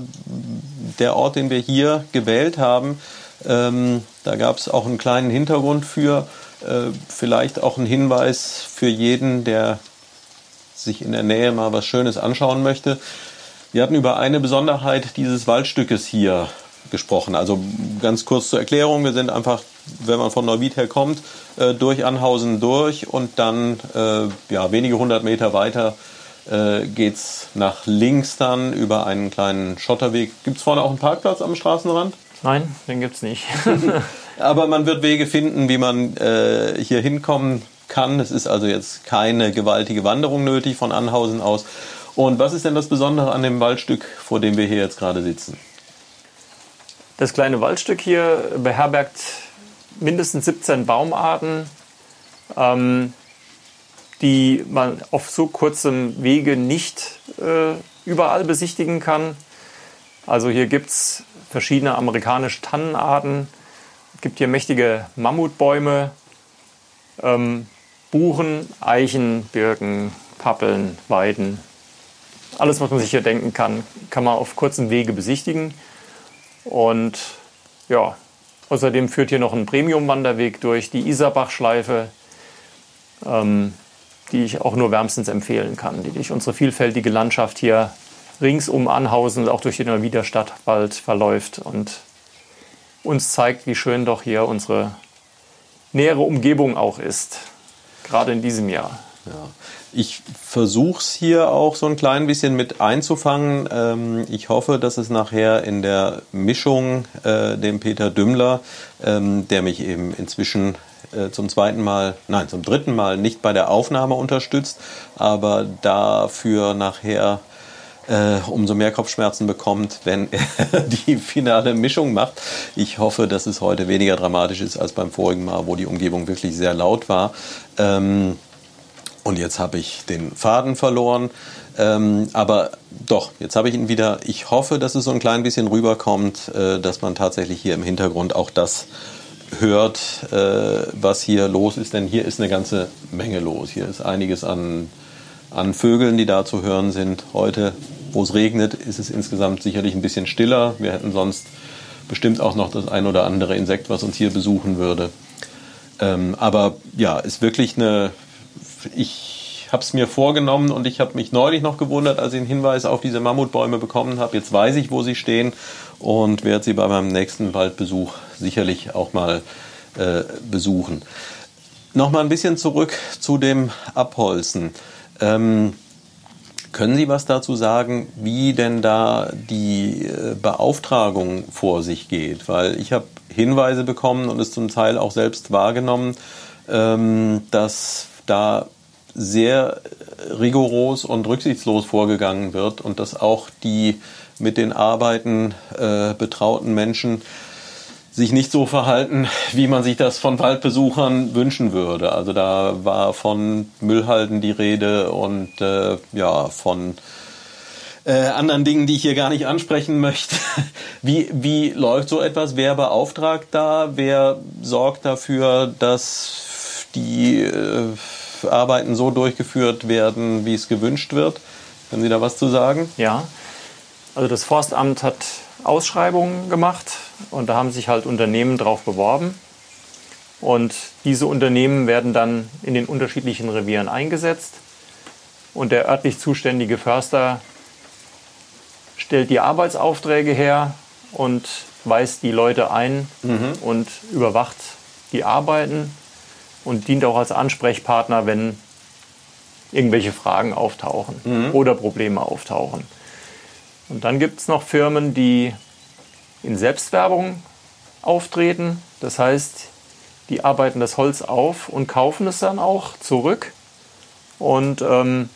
Speaker 2: der Ort, den wir hier gewählt haben, ähm, da gab es auch einen kleinen Hintergrund für, äh, vielleicht auch einen Hinweis für jeden, der sich in der Nähe mal was Schönes anschauen möchte. Wir hatten über eine Besonderheit dieses Waldstückes hier gesprochen. Also ganz kurz zur Erklärung, wir sind einfach, wenn man von Neuwied her kommt, äh, durch Anhausen durch und dann äh, ja, wenige hundert Meter weiter äh, geht es nach links dann über einen kleinen Schotterweg. Gibt es vorne auch einen Parkplatz am Straßenrand?
Speaker 3: Nein, den gibt es nicht. [LAUGHS]
Speaker 2: Aber man wird Wege finden, wie man äh, hier hinkommen kann. Es ist also jetzt keine gewaltige Wanderung nötig von Anhausen aus. Und was ist denn das Besondere an dem Waldstück, vor dem wir hier jetzt gerade sitzen?
Speaker 3: Das kleine Waldstück hier beherbergt mindestens 17 Baumarten, ähm, die man auf so kurzem Wege nicht äh, überall besichtigen kann. Also hier gibt es verschiedene amerikanische Tannenarten, es gibt hier mächtige Mammutbäume, ähm, Buchen, Eichen, Birken, Pappeln, Weiden, alles, was man sich hier denken kann, kann man auf kurzem Wege besichtigen. Und ja, außerdem führt hier noch ein Premium-Wanderweg durch die Isarbach-Schleife, ähm, die ich auch nur wärmstens empfehlen kann, die durch unsere vielfältige Landschaft hier rings um Anhausen und auch durch den Neuwieder verläuft und uns zeigt, wie schön doch hier unsere nähere Umgebung auch ist, gerade in diesem Jahr.
Speaker 2: Ja. Ich versuche es hier auch so ein klein bisschen mit einzufangen. Ähm, ich hoffe, dass es nachher in der Mischung äh, dem Peter Dümmler, ähm, der mich eben inzwischen äh, zum zweiten Mal, nein, zum dritten Mal nicht bei der Aufnahme unterstützt, aber dafür nachher äh, umso mehr Kopfschmerzen bekommt, wenn er [LAUGHS] die finale Mischung macht. Ich hoffe, dass es heute weniger dramatisch ist als beim vorigen Mal, wo die Umgebung wirklich sehr laut war. Ähm, und jetzt habe ich den Faden verloren. Ähm, aber doch, jetzt habe ich ihn wieder. Ich hoffe, dass es so ein klein bisschen rüberkommt, äh, dass man tatsächlich hier im Hintergrund auch das hört, äh, was hier los ist. Denn hier ist eine ganze Menge los. Hier ist einiges an, an Vögeln, die da zu hören sind. Heute, wo es regnet, ist es insgesamt sicherlich ein bisschen stiller. Wir hätten sonst bestimmt auch noch das ein oder andere Insekt, was uns hier besuchen würde. Ähm, aber ja, ist wirklich eine ich habe es mir vorgenommen und ich habe mich neulich noch gewundert, als ich einen Hinweis auf diese Mammutbäume bekommen habe. Jetzt weiß ich, wo sie stehen und werde sie bei meinem nächsten Waldbesuch sicherlich auch mal äh, besuchen. Nochmal ein bisschen zurück zu dem Abholzen. Ähm, können Sie was dazu sagen, wie denn da die äh, Beauftragung vor sich geht? Weil ich habe Hinweise bekommen und es zum Teil auch selbst wahrgenommen, ähm, dass da sehr rigoros und rücksichtslos vorgegangen wird und dass auch die mit den Arbeiten äh, betrauten Menschen sich nicht so verhalten, wie man sich das von Waldbesuchern wünschen würde. Also da war von Müllhalden die Rede und äh, ja von äh, anderen Dingen, die ich hier gar nicht ansprechen möchte. [LAUGHS] Wie, wie läuft so etwas? Wer beauftragt da? Wer sorgt dafür, dass die äh, Arbeiten so durchgeführt werden, wie es gewünscht wird? Können Sie da was zu sagen?
Speaker 3: Ja, also das Forstamt hat Ausschreibungen gemacht und da haben sich halt Unternehmen drauf beworben. Und diese Unternehmen werden dann in den unterschiedlichen Revieren eingesetzt. Und der örtlich zuständige Förster stellt die Arbeitsaufträge her und weist die Leute ein mhm. und überwacht die Arbeiten und dient auch als Ansprechpartner, wenn irgendwelche Fragen auftauchen mhm. oder Probleme auftauchen. Und dann gibt es noch Firmen, die in Selbstwerbung auftreten. Das heißt, die arbeiten das Holz auf und kaufen es dann auch zurück. Und ähm,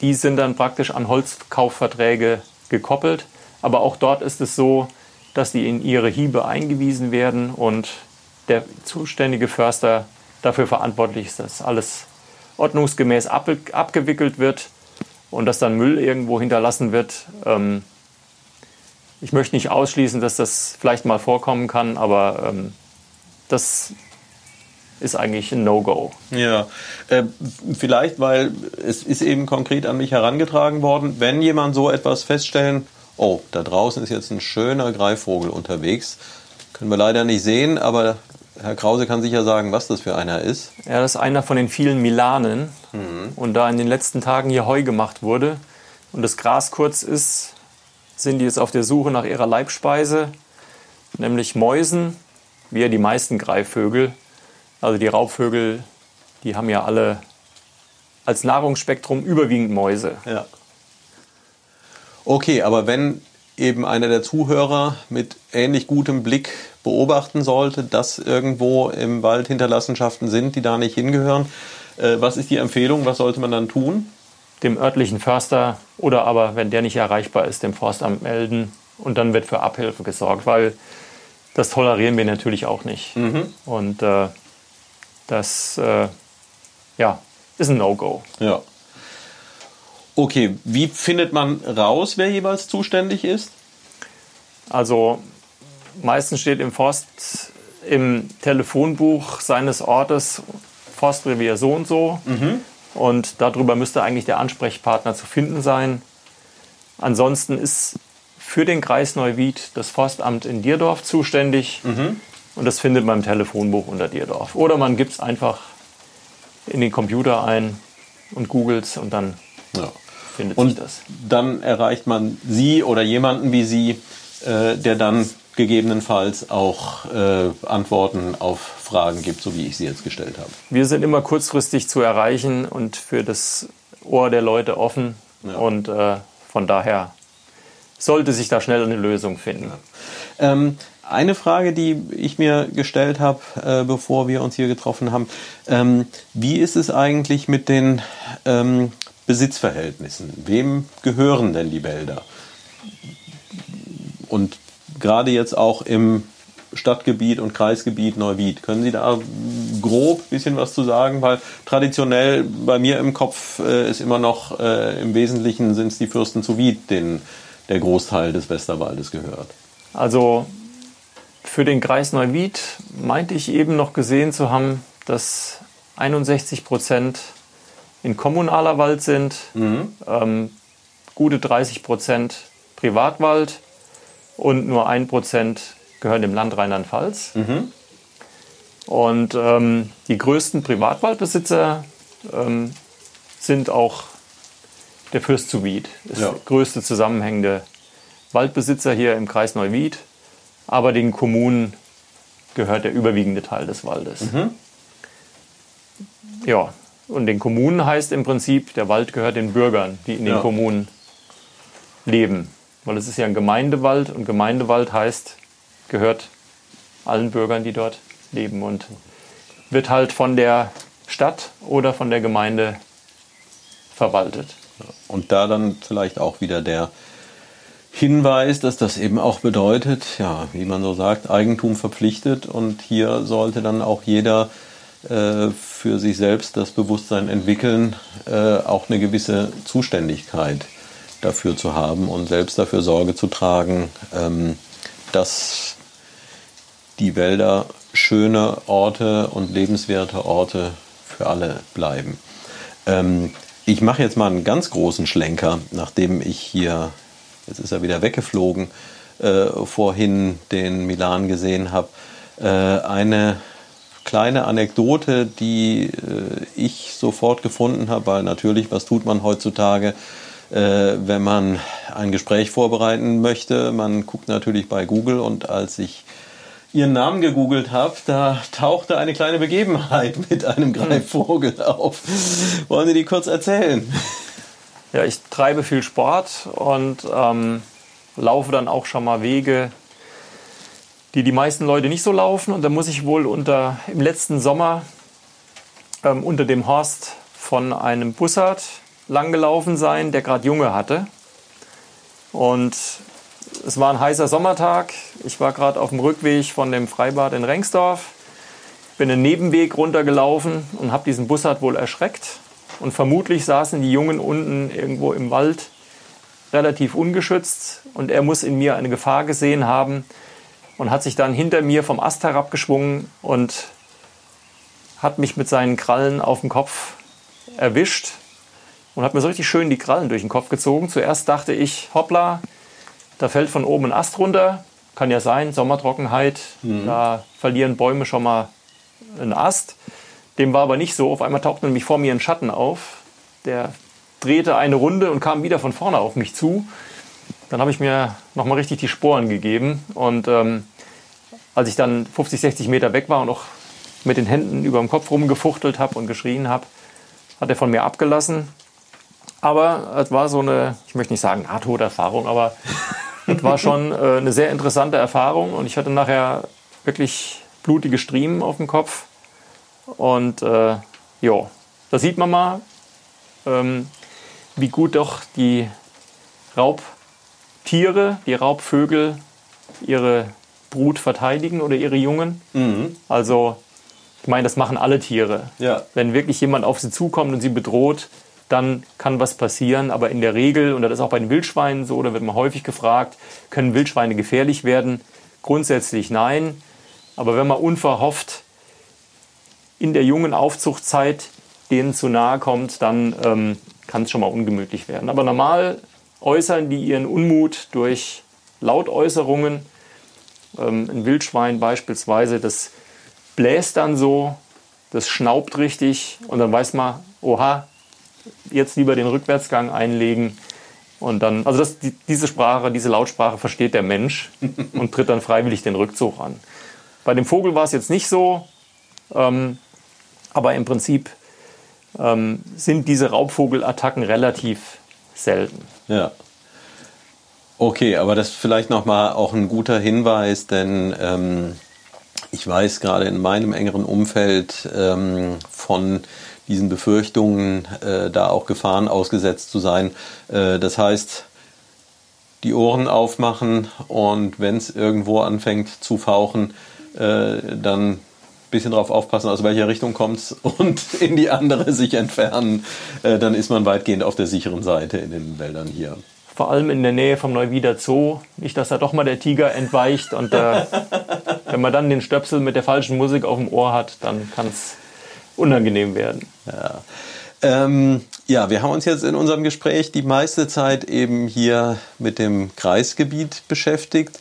Speaker 3: die sind dann praktisch an Holzkaufverträge gekoppelt. Aber auch dort ist es so, dass die in ihre Hiebe eingewiesen werden und der zuständige Förster dafür verantwortlich ist, dass alles ordnungsgemäß abgewickelt wird und dass dann Müll irgendwo hinterlassen wird. Ähm, ich möchte nicht ausschließen, dass das vielleicht mal vorkommen kann, aber ähm, das ist eigentlich ein No-Go.
Speaker 2: Ja, äh, vielleicht, weil es ist eben konkret an mich herangetragen worden, wenn jemand so etwas feststellen, oh, da draußen ist jetzt ein schöner Greifvogel unterwegs, können wir leider nicht sehen, aber Herr Krause kann sicher sagen, was das für einer ist.
Speaker 3: Ja, das ist einer von den vielen Milanen. Mhm. Und da in den letzten Tagen hier Heu gemacht wurde und das Gras kurz ist, sind die jetzt auf der Suche nach ihrer Leibspeise, nämlich Mäusen, wie ja die meisten Greifvögel. Also die Raubvögel, die haben ja alle als Nahrungsspektrum überwiegend Mäuse.
Speaker 2: Ja. Okay, aber wenn eben einer der Zuhörer mit ähnlich gutem Blick beobachten sollte, dass irgendwo im Wald Hinterlassenschaften sind, die da nicht hingehören. Äh, was ist die Empfehlung? Was sollte man dann tun?
Speaker 3: Dem örtlichen Förster oder aber, wenn der nicht erreichbar ist, dem Forstamt melden und dann wird für Abhilfe gesorgt, weil das tolerieren wir natürlich auch nicht. Mhm. Und äh, das äh, ja, ist ein No-Go.
Speaker 2: Ja. Okay, wie findet man raus, wer jeweils zuständig ist?
Speaker 3: Also meistens steht im Forst im Telefonbuch seines Ortes Forstrevier so und so. Mhm. Und darüber müsste eigentlich der Ansprechpartner zu finden sein. Ansonsten ist für den Kreis Neuwied das Forstamt in Dierdorf zuständig. Mhm. Und das findet man im Telefonbuch unter Dierdorf. Oder man gibt es einfach in den Computer ein und googelt es und dann ja. findet
Speaker 2: und
Speaker 3: sich das.
Speaker 2: Dann erreicht man Sie oder jemanden wie Sie, äh, der dann gegebenenfalls auch äh, Antworten auf Fragen gibt, so wie ich sie jetzt gestellt habe.
Speaker 3: Wir sind immer kurzfristig zu erreichen und für das Ohr der Leute offen. Ja. Und äh, von daher sollte sich da schnell eine Lösung finden.
Speaker 2: Ja. Ähm, eine Frage, die ich mir gestellt habe, äh, bevor wir uns hier getroffen haben, ähm, wie ist es eigentlich mit den ähm, Besitzverhältnissen? Wem gehören denn die Wälder? Und gerade jetzt auch im Stadtgebiet und Kreisgebiet Neuwied. Können Sie da grob ein bisschen was zu sagen? Weil traditionell bei mir im Kopf äh, ist immer noch, äh, im Wesentlichen sind es die Fürsten zu Wied, denen der Großteil des Westerwaldes gehört.
Speaker 3: Also für den Kreis Neuwied meinte ich eben noch gesehen zu haben, dass 61 Prozent in kommunaler Wald sind, mhm. ähm, gute 30 Prozent Privatwald und nur ein Prozent gehören dem Land Rheinland-Pfalz. Mhm. Und ähm, die größten Privatwaldbesitzer ähm, sind auch der Fürst zu Wied. Ist
Speaker 2: Ja.
Speaker 3: der größte zusammenhängende Waldbesitzer hier im Kreis Neuwied. Aber den Kommunen gehört der überwiegende Teil des Waldes. Ja, und den Kommunen heißt im Prinzip, der Wald gehört den Bürgern, die in den
Speaker 2: Ja.
Speaker 3: Kommunen leben. Weil es ist ja ein Gemeindewald und Gemeindewald heißt, gehört allen Bürgern, die dort leben und wird halt von der Stadt oder von der Gemeinde verwaltet.
Speaker 2: Und da dann vielleicht auch wieder der Hinweis, dass das eben auch bedeutet, ja, wie man so sagt, Eigentum verpflichtet und hier sollte dann auch jeder äh, für sich selbst das Bewusstsein entwickeln, äh, auch eine gewisse Zuständigkeit dafür zu haben und selbst dafür Sorge zu tragen, ähm, dass die Wälder schöne Orte und lebenswerte Orte für alle bleiben. Ähm, ich mache jetzt mal einen ganz großen Schlenker, nachdem ich hier, jetzt ist er wieder weggeflogen, äh, vorhin den Milan gesehen habe. Äh, eine kleine Anekdote, die äh, ich sofort gefunden habe, weil natürlich, was tut man heutzutage, wenn man ein Gespräch vorbereiten möchte? Man guckt natürlich bei Google und als ich ihren Namen gegoogelt habe, da tauchte eine kleine Begebenheit [LAUGHS] mit einem Greifvogel auf. Wollen Sie die kurz erzählen?
Speaker 3: Ja, ich treibe viel Sport und ähm, laufe dann auch schon mal Wege, die die meisten Leute nicht so laufen. Und da muss ich wohl unter, im letzten Sommer ähm, unter dem Horst von einem Bussard langgelaufen sein, der gerade Junge hatte. Und es war ein heißer Sommertag. Ich war gerade auf dem Rückweg von dem Freibad in Rengsdorf. Bin einen Nebenweg runtergelaufen und habe diesen Bussard wohl erschreckt. Und vermutlich saßen die Jungen unten irgendwo im Wald relativ ungeschützt. Und er muss in mir eine Gefahr gesehen haben und hat sich dann hinter mir vom Ast herabgeschwungen und hat mich mit seinen Krallen auf dem Kopf erwischt und hat mir so richtig schön die Krallen durch den Kopf gezogen. Zuerst dachte ich, hoppla, da fällt von oben ein Ast runter. Kann ja sein, Sommertrockenheit, da verlieren Bäume schon mal einen Ast. Dem war aber nicht so. Auf einmal tauchte nämlich vor mir ein Schatten auf. Der drehte eine Runde und kam wieder von vorne auf mich zu. Dann habe ich mir nochmal richtig die Sporen gegeben. Und ähm, als ich dann 50, 60 Meter weg war und auch mit den Händen über dem Kopf rumgefuchtelt habe und geschrien habe, hat er von mir abgelassen. Aber es war so eine, ich möchte nicht sagen Nahtoderfahrung, aber [LAUGHS] es war schon äh, eine sehr interessante Erfahrung und ich hatte nachher wirklich blutige Striemen auf dem Kopf. Und äh, ja, da sieht man mal, ähm, wie gut doch die Raubtiere, die Raubvögel ihre Brut verteidigen oder ihre Jungen. Also, ich meine, das machen alle Tiere.
Speaker 2: Ja.
Speaker 3: Wenn wirklich jemand auf sie zukommt und sie bedroht, dann kann was passieren. Aber in der Regel, und das ist auch bei den Wildschweinen so, da wird man häufig gefragt, können Wildschweine gefährlich werden? Grundsätzlich nein. Aber wenn man unverhofft in der jungen Aufzuchtzeit denen zu nahe kommt, dann ähm, kann es schon mal ungemütlich werden. Aber normal äußern die ihren Unmut durch Lautäußerungen. Ähm, ein Wildschwein beispielsweise, das bläst dann so, das schnaubt richtig und dann weiß man, oha, jetzt lieber den Rückwärtsgang einlegen. Und dann, also das, die, diese Sprache, diese Lautsprache versteht der Mensch [LAUGHS] und tritt dann freiwillig den Rückzug an. Bei dem Vogel war es jetzt nicht so, ähm, aber im Prinzip ähm, sind diese Raubvogelattacken relativ selten.
Speaker 2: Ja. Okay, aber das ist vielleicht nochmal auch ein guter Hinweis, denn ähm, ich weiß gerade in meinem engeren Umfeld ähm, von diesen Befürchtungen, äh, da auch Gefahren ausgesetzt zu sein. Äh, das heißt, die Ohren aufmachen und wenn es irgendwo anfängt zu fauchen, äh, dann ein bisschen drauf aufpassen, aus welcher Richtung kommt es [LAUGHS] und in die andere sich entfernen. Äh, dann ist man weitgehend auf der sicheren Seite in den Wäldern hier.
Speaker 3: Vor allem in der Nähe vom Neuwieder Zoo. Nicht, dass da doch mal der Tiger entweicht und äh, [LAUGHS] wenn man dann den Stöpsel mit der falschen Musik auf dem Ohr hat, dann kann es unangenehm werden.
Speaker 2: Ja. Ähm, ja, wir haben uns jetzt in unserem Gespräch die meiste Zeit eben hier mit dem Kreisgebiet beschäftigt.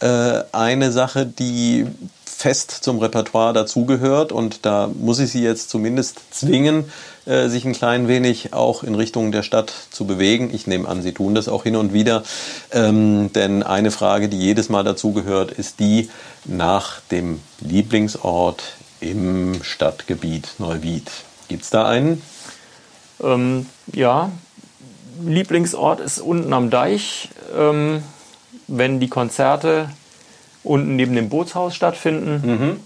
Speaker 2: Äh, eine Sache, die fest zum Repertoire dazugehört und da muss ich Sie jetzt zumindest zwingen, äh, sich ein klein wenig auch in Richtung der Stadt zu bewegen. Ich nehme an, Sie tun das auch hin und wieder, ähm, denn eine Frage, die jedes Mal dazugehört, ist die nach dem Lieblingsort im Stadtgebiet Neuwied. Gibt es da einen?
Speaker 3: Ähm, ja, Lieblingsort ist unten am Deich. Ähm, wenn die Konzerte unten neben dem Bootshaus stattfinden,
Speaker 2: Mhm.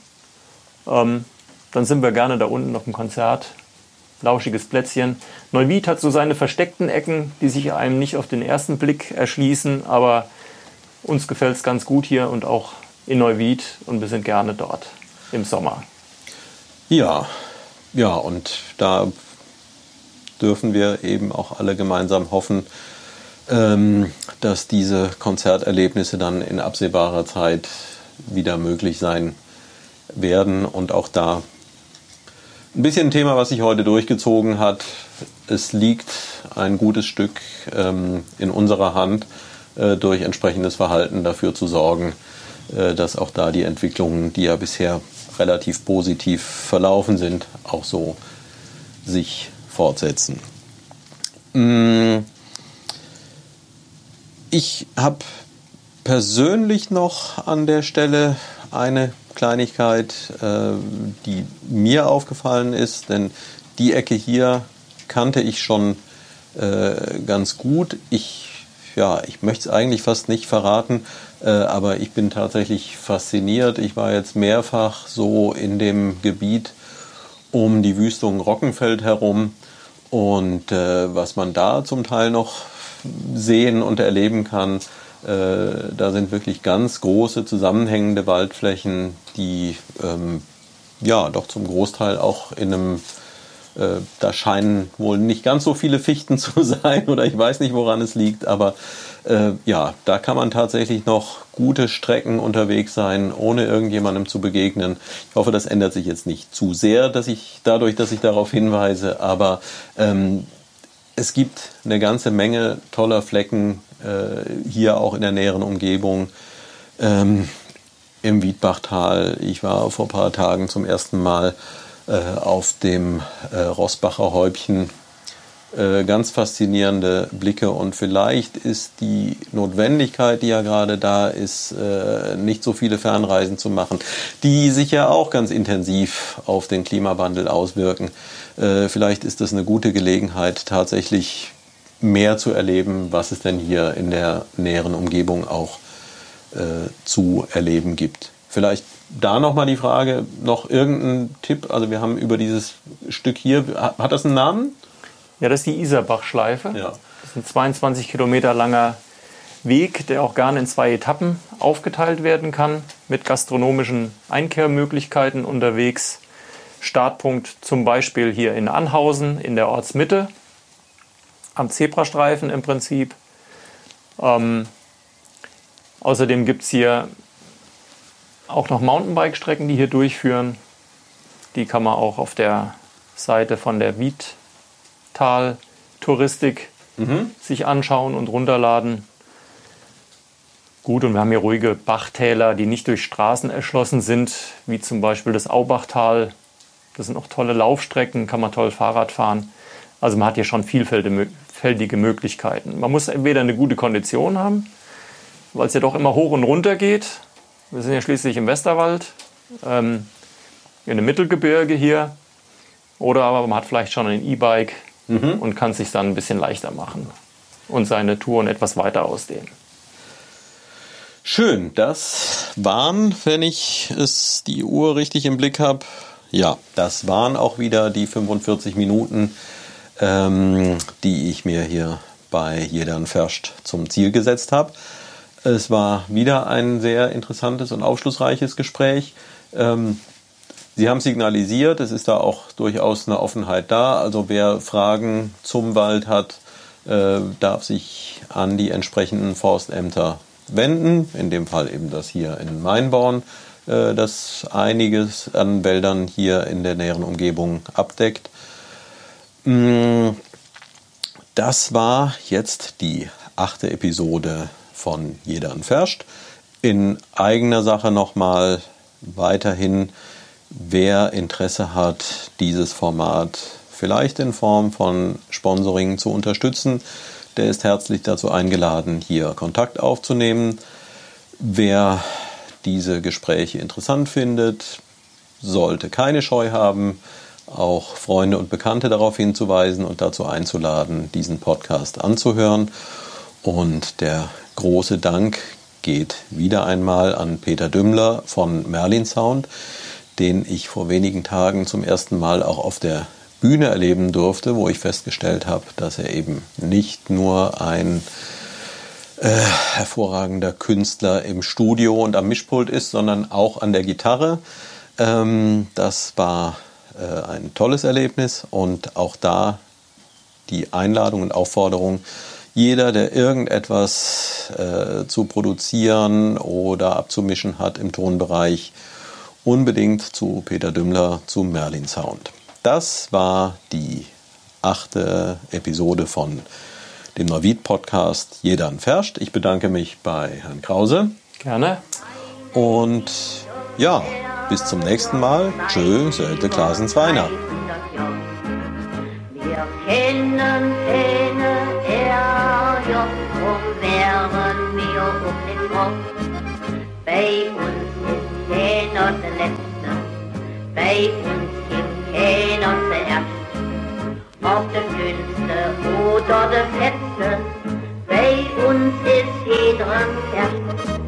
Speaker 3: ähm, dann sind wir gerne da unten auf dem Konzert. Lauschiges Plätzchen. Neuwied hat so seine versteckten Ecken, die sich einem nicht auf den ersten Blick erschließen, aber uns gefällt es ganz gut hier und auch in Neuwied und wir sind gerne dort im Sommer.
Speaker 2: Ja, ja, und da dürfen wir eben auch alle gemeinsam hoffen, ähm, dass diese Konzerterlebnisse dann in absehbarer Zeit wieder möglich sein werden. Und auch da ein bisschen ein Thema, was sich heute durchgezogen hat. Es liegt ein gutes Stück ähm, in unserer Hand, äh, durch entsprechendes Verhalten dafür zu sorgen, äh, dass auch da die Entwicklungen, die ja bisher relativ positiv verlaufen sind, auch so sich fortsetzen. Mm. Ich habe persönlich noch an der Stelle eine Kleinigkeit, äh, die mir aufgefallen ist, denn die Ecke hier kannte ich schon äh, ganz gut. Ich, ja, ich möchte es eigentlich fast nicht verraten, aber ich bin tatsächlich fasziniert. Ich war jetzt mehrfach so in dem Gebiet um die Wüstung Rockenfeld herum und äh, was man da zum Teil noch sehen und erleben kann, äh, da sind wirklich ganz große zusammenhängende Waldflächen, die ähm, ja doch zum Großteil auch in einem äh, da scheinen wohl nicht ganz so viele Fichten [LAUGHS] zu sein oder ich weiß nicht, woran es liegt, aber äh, ja, da kann man tatsächlich noch gute Strecken unterwegs sein, ohne irgendjemandem zu begegnen. Ich hoffe, das ändert sich jetzt nicht zu sehr, dass ich dadurch, dass ich darauf hinweise, aber ähm, es gibt eine ganze Menge toller Flecken äh, hier auch in der näheren Umgebung. Ähm, Im Wiedbachtal. Ich war vor ein paar Tagen zum ersten Mal äh, auf dem äh, Rossbacher Häubchen. Äh, ganz faszinierende Blicke und vielleicht ist die Notwendigkeit, die ja gerade da ist, äh, nicht so viele Fernreisen zu machen, die sich ja auch ganz intensiv auf den Klimawandel auswirken. Äh, vielleicht ist das eine gute Gelegenheit, tatsächlich mehr zu erleben, was es denn hier in der näheren Umgebung auch zu erleben gibt. Vielleicht da nochmal die Frage, noch irgendein Tipp? Also wir haben über dieses Stück hier, hat das einen Namen?
Speaker 3: Ja, das ist die Isarbach-Schleife.
Speaker 2: Ja.
Speaker 3: Das ist ein 22 Kilometer langer Weg, der auch gerne in zwei Etappen aufgeteilt werden kann, mit gastronomischen Einkehrmöglichkeiten unterwegs. Startpunkt zum Beispiel hier in Anhausen in der Ortsmitte, am Zebrastreifen im Prinzip. Ähm, außerdem gibt es hier auch noch Mountainbike-Strecken, die hier durchführen. Die kann man auch auf der Seite von der Wiedtal Touristik sich anschauen und runterladen. Gut, und wir haben hier ruhige Bachtäler, die nicht durch Straßen erschlossen sind, wie zum Beispiel das Aubachtal. Das sind auch tolle Laufstrecken, kann man toll Fahrrad fahren. Also man hat hier schon vielfältige Möglichkeiten. Man muss entweder eine gute Kondition haben, weil es ja doch immer hoch und runter geht. Wir sind ja schließlich im Westerwald, ähm, in dem Mittelgebirge hier. Oder aber man hat vielleicht schon ein E-Bike und kann es sich dann ein bisschen leichter machen und seine Touren etwas weiter ausdehnen.
Speaker 2: Schön, das waren, wenn ich es die Uhr richtig im Blick habe, ja, das waren auch wieder die 45 Minuten, ähm, die ich mir hier bei Jedern Ferscht zum Ziel gesetzt habe. Es war wieder ein sehr interessantes und aufschlussreiches Gespräch. Ähm, Sie haben signalisiert, es ist da auch durchaus eine Offenheit da. Also wer Fragen zum Wald hat, äh, darf sich an die entsprechenden Forstämter wenden. In dem Fall eben das hier in Mainborn, äh, das einiges an Wäldern hier in der näheren Umgebung abdeckt. Mm, Das war jetzt die achte Episode von Jeder Ferscht. In eigener Sache nochmal weiterhin, wer Interesse hat, dieses Format vielleicht in Form von Sponsoring zu unterstützen, der ist herzlich dazu eingeladen, hier Kontakt aufzunehmen. Wer diese Gespräche interessant findet, sollte keine Scheu haben, auch Freunde und Bekannte darauf hinzuweisen und dazu einzuladen, diesen Podcast anzuhören. Und der große Dank geht wieder einmal an Peter Dümmler von Merlin Sound, den ich vor wenigen Tagen zum ersten Mal auch auf der Bühne erleben durfte, wo ich festgestellt habe, dass er eben nicht nur ein äh, hervorragender Künstler im Studio und am Mischpult ist, sondern auch an der Gitarre. Ähm, das war äh, ein tolles Erlebnis und auch da die Einladung und Aufforderung, jeder, der irgendetwas äh, zu produzieren oder abzumischen hat im Tonbereich, unbedingt zu Peter Dümmler, zu Merlin Sound. Das war die achte Episode von dem Neuwied-Podcast Jeder an Ferscht. Ich bedanke mich bei Herrn Krause.
Speaker 3: Gerne.
Speaker 2: Und ja, bis zum nächsten Mal. Tschö, Sölte Klasens Weiner.
Speaker 1: Wir kennen keine Ärger, drum wären wir um den Kopf. Bei uns keiner der Letzte, bei uns gibt keiner zuerst. Ob der Dünnste oder der Fetzte, bei uns ist jeder erst.